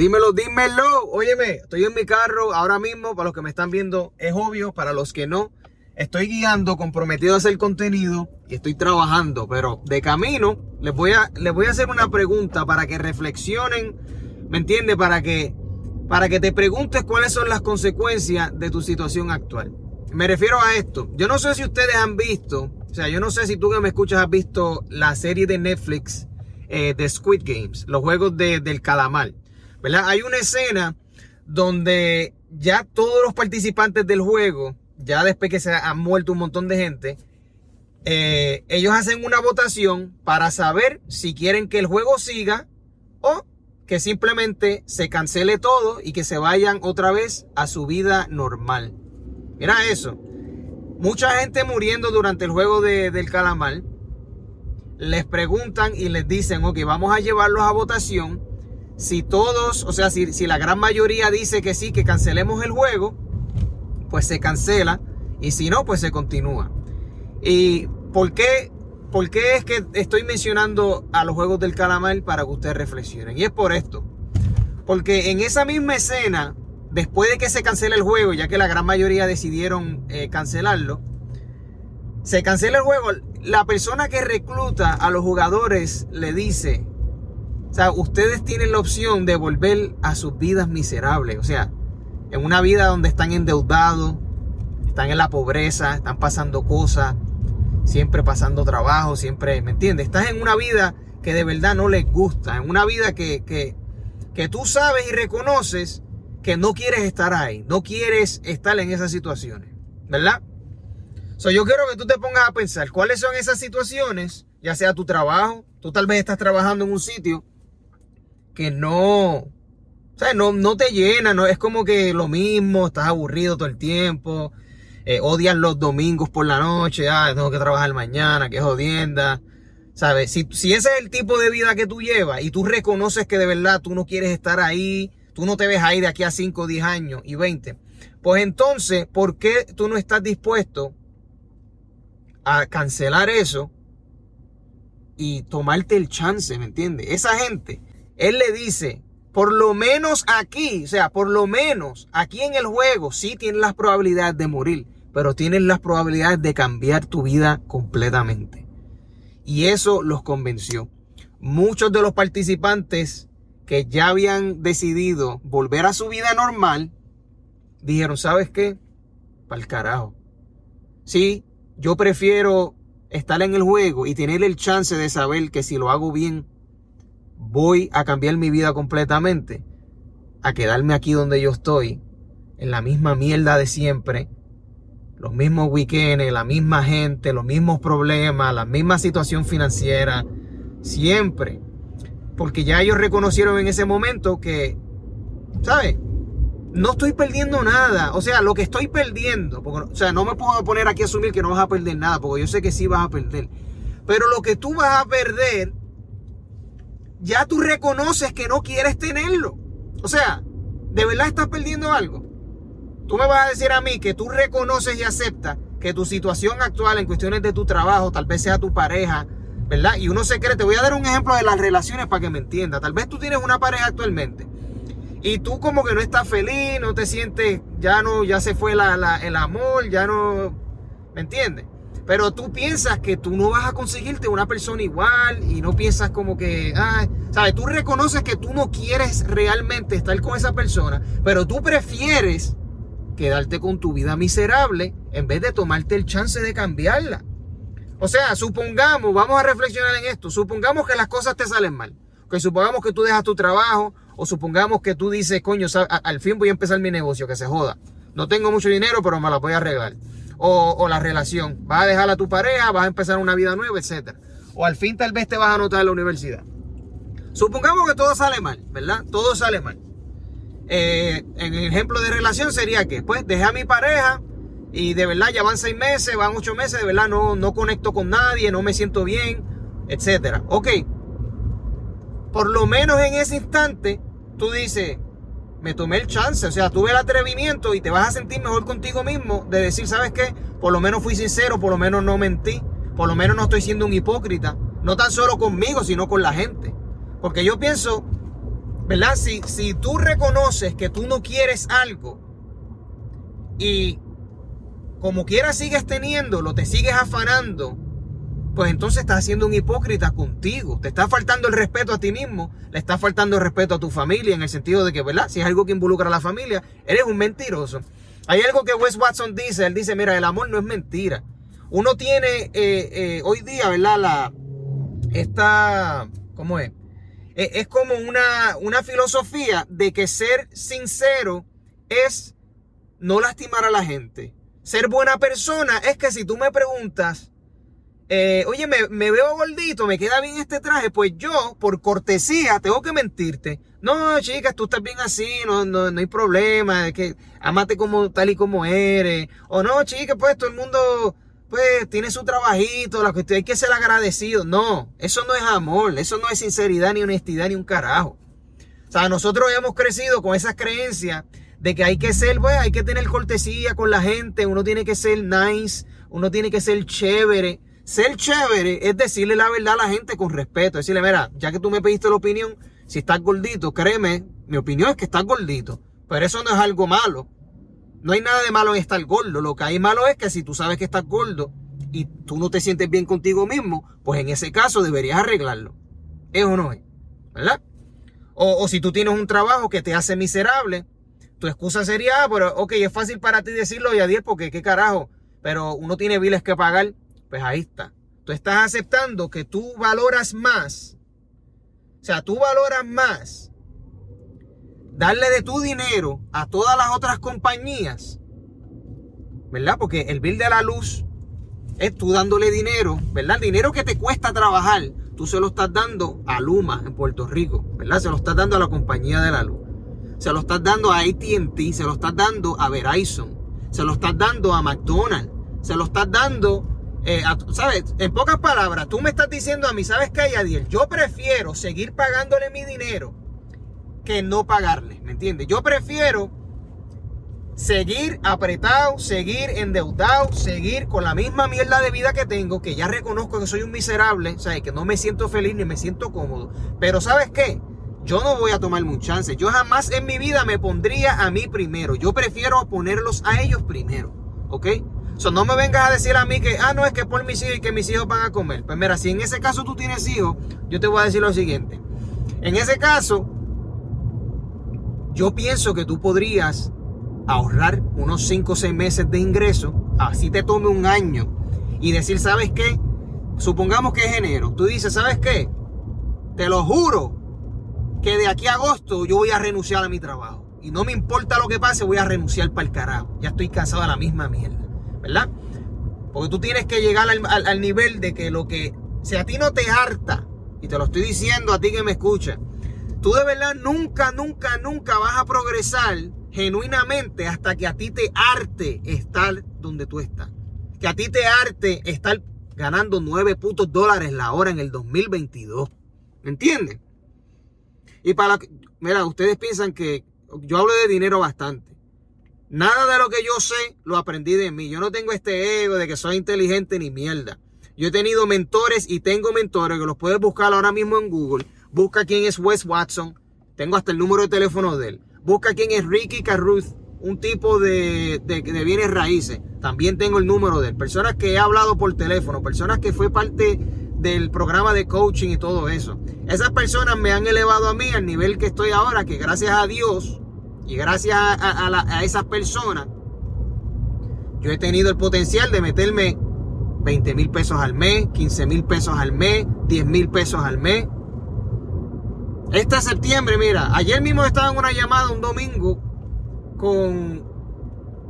Dímelo, dímelo. Óyeme, estoy en mi carro ahora mismo. Para los que me están viendo, es obvio. Para los que no, estoy guiando, comprometido a hacer contenido y estoy trabajando. Pero de camino, les voy a, les voy a hacer una pregunta para que reflexionen. ¿Me entiendes? Para que, para que te preguntes cuáles son las consecuencias de tu situación actual. Me refiero a esto. Yo no sé si ustedes han visto, o sea, yo no sé si tú que me escuchas has visto la serie de Netflix eh, de Squid Games, los juegos del calamar. Hay una escena donde ya todos los participantes del juego, ya después que se han muerto un montón de gente, eh, ellos hacen una votación para saber si quieren que el juego siga o que simplemente se cancele todo y que se vayan otra vez a su vida normal. Mira eso. Mucha gente muriendo durante el juego del calamar. Les preguntan y les dicen, ok, vamos a llevarlos a votación si todos, o sea, si, la gran mayoría dice que sí, que cancelemos el juego, pues se cancela. Y si no, pues se continúa. ¿Y por qué, por qué es que estoy mencionando a los juegos del calamar para que ustedes reflexionen? Y es por esto. Porque en esa misma escena, después de que se cancela el juego, ya que la gran mayoría decidieron eh, cancelarlo, se cancela el juego. La persona que recluta a los jugadores le dice, o sea, ustedes tienen la opción de volver a sus vidas miserables. O sea, en una vida donde están endeudados, están en la pobreza, están pasando cosas, siempre pasando trabajo, siempre, ¿me entiendes? Estás en una vida que de verdad no les gusta, en una vida que, que, que tú sabes y reconoces que no quieres estar ahí, no quieres estar en esas situaciones, ¿verdad? So, yo quiero que tú te pongas a pensar cuáles son esas situaciones, ya sea tu trabajo, tú tal vez estás trabajando en un sitio que no, sea, no, no te llena, no es como que lo mismo, estás aburrido todo el tiempo, eh, odias los domingos por la noche, ah, tengo que trabajar mañana, qué jodienda. ¿Sabes? Si, si ese es el tipo de vida que tú llevas y tú reconoces que de verdad tú no quieres estar ahí, tú no te ves ahí de aquí a 5, 10 años y 20, pues entonces, ¿por qué tú no estás dispuesto a cancelar eso y tomarte el chance, ¿me entiendes? Esa gente él le dice, por lo menos aquí, o sea, por lo menos aquí en el juego, sí tienes las probabilidades de morir, pero tienes las probabilidades de cambiar tu vida completamente. Y eso los convenció. Muchos de los participantes que ya habían decidido volver a su vida normal, dijeron, ¿sabes qué? Para el carajo. Sí, yo prefiero estar en el juego y tener el chance de saber que si lo hago bien, voy a cambiar mi vida completamente a quedarme aquí donde yo estoy, en la misma mierda de siempre, los mismos weekends, la misma gente, los mismos problemas, la misma situación financiera, siempre. Porque ya ellos reconocieron en ese momento que, ¿sabes? No estoy perdiendo nada. O sea, lo que estoy perdiendo, porque, o sea, no me puedo poner aquí a asumir que no vas a perder nada, porque yo sé que sí vas a perder. Pero lo que tú vas a perder ya tú reconoces que no quieres tenerlo. O sea, ¿de verdad estás perdiendo algo? Tú me vas a decir a mí que tú reconoces y aceptas que tu situación actual en cuestiones de tu trabajo, tal vez sea tu pareja, ¿verdad? Y uno se cree, te voy a dar un ejemplo de las relaciones para que me entienda. Tal vez tú tienes una pareja actualmente y tú como que no estás feliz, no te sientes, ya no, ya se fue el amor, ya no, ¿me entiendes? Pero tú piensas que tú no vas a conseguirte una persona igual y no piensas como que, ah, ¿sabes? Tú reconoces que tú no quieres realmente estar con esa persona, pero tú prefieres quedarte con tu vida miserable en vez de tomarte el chance de cambiarla. O sea, supongamos, vamos a reflexionar en esto, supongamos que las cosas te salen mal, que supongamos que tú dejas tu trabajo o supongamos que tú dices, coño, al fin voy a empezar mi negocio, que se joda. No tengo mucho dinero, pero me la voy a arreglar o, la relación. Vas a dejar a tu pareja, vas a empezar una vida nueva, etc. O al fin tal vez te vas a anotar en la universidad. Supongamos que todo sale mal, ¿verdad? Todo sale mal. Eh, en el ejemplo de relación sería que, pues, dejé a mi pareja y de verdad ya van seis meses, van ocho meses, de verdad no, no conecto con nadie, no me siento bien, etc. Ok. Por lo menos en ese instante, tú dices, me tomé el chance, o sea, tuve el atrevimiento y te vas a sentir mejor contigo mismo de decir, ¿sabes qué? Por lo menos fui sincero, por lo menos no mentí, por lo menos no estoy siendo un hipócrita, no tan solo conmigo, sino con la gente. Porque yo pienso, ¿verdad? Si, si tú reconoces que tú no quieres algo y como quiera sigues teniéndolo, te sigues afanando, pues entonces estás siendo un hipócrita contigo. Te está faltando el respeto a ti mismo, le está faltando el respeto a tu familia, en el sentido de que, ¿verdad? Si es algo que involucra a la familia, eres un mentiroso. Hay algo que Wes Watson dice, él dice, mira, el amor no es mentira. Uno tiene eh, eh, hoy día, ¿verdad? La, esta, ¿cómo es? E, es como una, una filosofía de que ser sincero es no lastimar a la gente. Ser buena persona es que si tú me preguntas, eh, oye, me, veo gordito, me queda bien este traje, pues yo, por cortesía, tengo que mentirte. No, chicas, tú estás bien así, no, no, no hay problema, que amate como tal y como eres. O no, chicas, pues todo el mundo pues tiene su trabajito, la cuestión hay que ser agradecido. No, eso no es amor, eso no es sinceridad, ni honestidad, ni un carajo. O sea, nosotros hemos crecido con esas creencias de que hay que ser, pues, hay que tener cortesía con la gente, uno tiene que ser nice, uno tiene que ser chévere. Ser chévere es decirle la verdad a la gente con respeto. Decirle, mira, ya que tú me pediste la opinión, si estás gordito, créeme, mi opinión es que estás gordito. Pero eso no es algo malo. No hay nada de malo en estar gordo. Lo que hay malo es que si tú sabes que estás gordo y tú no te sientes bien contigo mismo, pues en ese caso deberías arreglarlo. ¿Es o no es? ¿Verdad? O, si tú tienes un trabajo que te hace miserable, tu excusa sería, ah, pero ok, es fácil para ti decirlo, y Yadier, porque qué carajo, pero uno tiene biles que pagar. Pues ahí está. Tú estás aceptando que tú valoras más. O sea, tú valoras más darle de tu dinero a todas las otras compañías. ¿Verdad? Porque el bill de la luz es tú dándole dinero, ¿verdad? El dinero que te cuesta trabajar, tú se lo estás dando a Luma en Puerto Rico, ¿verdad? Se lo estás dando a la compañía de la luz. Se lo estás dando a ATT, se lo estás dando a Verizon, se lo estás dando a McDonald's, se lo estás dando eh, ¿sabes? En pocas palabras, tú me estás diciendo a mí, ¿sabes qué, Yadiel? Yo prefiero seguir pagándole mi dinero que no pagarle, ¿me entiendes? Yo prefiero seguir apretado, seguir endeudado, seguir con la misma mierda de vida que tengo, que ya reconozco que soy un miserable, ¿sabes? Que no me siento feliz ni me siento cómodo. Pero ¿sabes qué? Yo no voy a tomar un chance. Yo jamás en mi vida me pondría a mí primero. Yo prefiero ponerlos a ellos primero, ¿ok? No me vengas a decir a mí que, ah, no, es que por mis hijos y que mis hijos van a comer. Pues mira, si en ese caso tú tienes hijos, yo te voy a decir lo siguiente. En ese caso, yo pienso que tú podrías ahorrar unos 5 o 6 meses de ingreso, así te tome un año, y decir, ¿sabes qué? Supongamos que es enero. Tú dices, ¿sabes qué? Te lo juro que de aquí a agosto yo voy a renunciar a mi trabajo. Y no me importa lo que pase, voy a renunciar para el carajo. Ya estoy cansado de la misma mierda. ¿Verdad? Porque tú tienes que llegar al, nivel de que lo que, si a ti no te harta, y te lo estoy diciendo a ti que me escuchas, tú de verdad nunca, nunca, nunca vas a progresar genuinamente hasta que a ti te arte estar donde tú estás. Que a ti te arte estar ganando 9 putos dólares la hora en el 2022. ¿Me entienden? Y para, mira, ustedes piensan que yo hablo de dinero bastante. Nada de lo que yo sé lo aprendí de mí. Yo no tengo este ego de que soy inteligente ni mierda. Yo he tenido mentores y tengo mentores que los puedes buscar ahora mismo en Google. Busca quién es Wes Watson. Tengo hasta el número de teléfono de él. Busca quién es Ricky Carruth, un tipo de, de, de bienes raíces. También tengo el número de él. Personas que he hablado por teléfono. Personas que fue parte del programa de coaching y todo eso. Esas personas me han elevado a mí al nivel que estoy ahora, que gracias a Dios y gracias a, esas personas, yo he tenido el potencial de meterme 20 mil pesos al mes, 15 mil pesos al mes, 10 mil pesos al mes. Este septiembre, mira, ayer mismo estaba en una llamada un domingo con...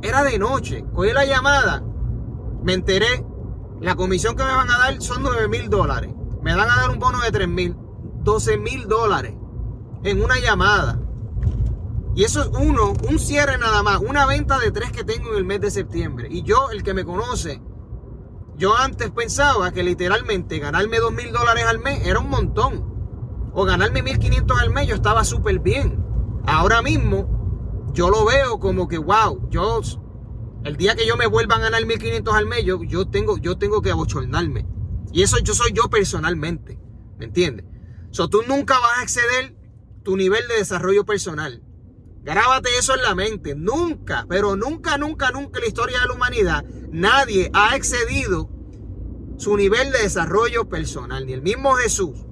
Era de noche, cogí la llamada, me enteré, la comisión que me van a dar son 9 mil dólares. Me van a dar un bono de 3 mil, 12 mil dólares en una llamada. Y eso es uno, un cierre nada más, una venta de tres que tengo en el mes de septiembre. Y yo, el que me conoce, yo antes pensaba que literalmente ganarme dos mil dólares al mes era un montón. O ganarme 1500 al mes, yo estaba súper bien. Ahora mismo, yo lo veo como que, wow, yo, el día que yo me vuelva a ganar 1500 al mes, yo, yo, tengo, yo tengo que abochornarme. Y eso yo soy yo personalmente. ¿Me entiendes? So, tú nunca vas a exceder tu nivel de desarrollo personal. Grábate eso en la mente. Nunca, pero nunca, nunca, nunca en la historia de la humanidad nadie ha excedido su nivel de desarrollo personal. Ni el mismo Jesús,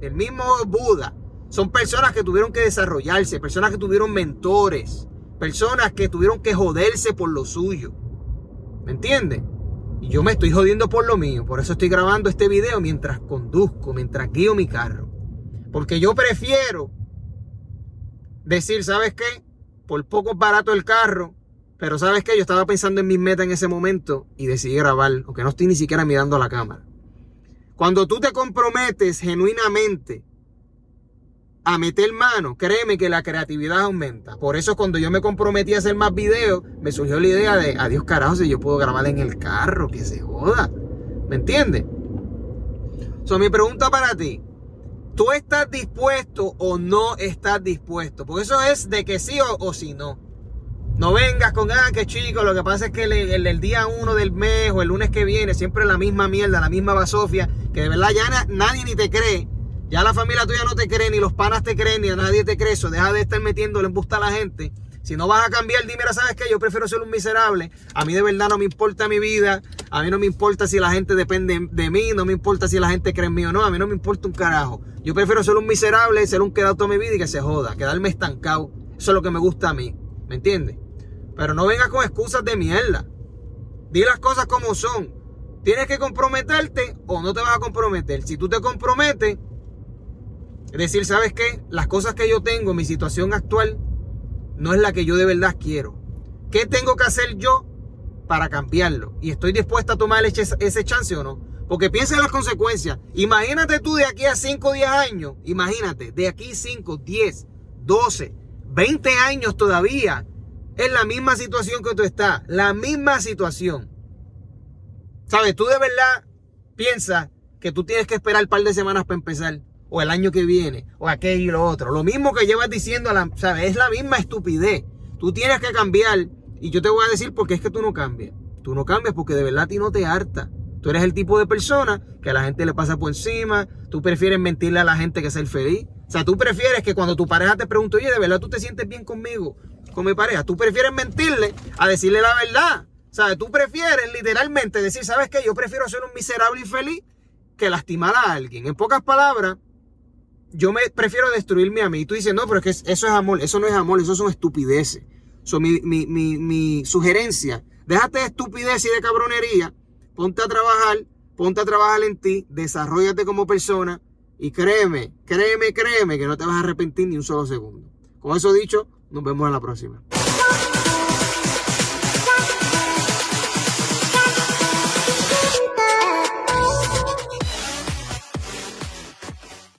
el mismo Buda. Son personas que tuvieron que desarrollarse, personas que tuvieron mentores, personas que tuvieron que joderse por lo suyo. ¿Me entiendes? Y yo me estoy jodiendo por lo mío. Por eso estoy grabando este video mientras conduzco, mientras guío mi carro. Porque yo prefiero decir, ¿sabes qué? Por poco barato el carro, pero ¿sabes qué? Yo estaba pensando en mis metas en ese momento y decidí grabar, aunque no estoy ni siquiera mirando la cámara. Cuando tú te comprometes genuinamente a meter mano, créeme que la creatividad aumenta. Por eso cuando yo me comprometí a hacer más videos, me surgió la idea de, adiós carajo, si yo puedo grabar en el carro, que se joda. ¿Me entiendes? So, mi pregunta para ti, ¿Tú estás dispuesto o no estás dispuesto? Porque eso es de que sí o, si no. No vengas con, ah, que chico, lo que pasa es que el, día uno del mes o el lunes que viene, siempre la misma mierda, la misma basofia, que de verdad ya nadie ni te cree. Ya la familia tuya no te cree, ni los panas te creen, ni a nadie te cree. Eso deja de estar metiéndole en busta a la gente. Si no vas a cambiar, dime, ¿sabes qué? Yo prefiero ser un miserable. A mí de verdad no me importa mi vida. A mí no me importa si la gente depende de mí. No me importa si la gente cree en mí o no. A mí no me importa un carajo. Yo prefiero ser un miserable, ser un quedado toda mi vida y que se joda. Quedarme estancado. Eso es lo que me gusta a mí. ¿Me entiendes? Pero no vengas con excusas de mierda. Di las cosas como son. Tienes que comprometerte o no te vas a comprometer. Si tú te comprometes, es decir, ¿sabes qué? Las cosas que yo tengo, mi situación actual, no es la que yo de verdad quiero. ¿Qué tengo que hacer yo para cambiarlo? Y estoy dispuesta a tomar ese chance o no. Porque piensa en las consecuencias. Imagínate tú de aquí a 5 o 10 años. Imagínate, de aquí 5, 10, 12, 20 años todavía. Es la misma situación que tú estás. La misma situación. ¿Sabes? Tú de verdad piensas que tú tienes que esperar un par de semanas para empezar o el año que viene, o aquello y lo otro. Lo mismo que llevas diciendo, la, ¿sabes? Es la misma estupidez. Tú tienes que cambiar, y yo te voy a decir porque es que tú no cambias. Tú no cambias porque de verdad a ti no te harta. Tú eres el tipo de persona que a la gente le pasa por encima, tú prefieres mentirle a la gente que ser feliz. O sea, tú prefieres que cuando tu pareja te pregunte, oye, ¿de verdad tú te sientes bien conmigo, con mi pareja? Tú prefieres mentirle a decirle la verdad. O sea, tú prefieres literalmente decir, ¿sabes qué? Yo prefiero ser un miserable infeliz que lastimar a alguien. En pocas palabras, yo me prefiero destruirme a mí. Y tú dices, no, pero es que eso es amor, eso no es amor, eso son estupideces. So, mi, mi, mi, mi sugerencia, déjate de estupidez y de cabronería, ponte a trabajar, ponte a trabajar en ti, desarrollate como persona y créeme, créeme, créeme que no te vas a arrepentir ni un solo segundo. Con eso dicho, nos vemos en la próxima.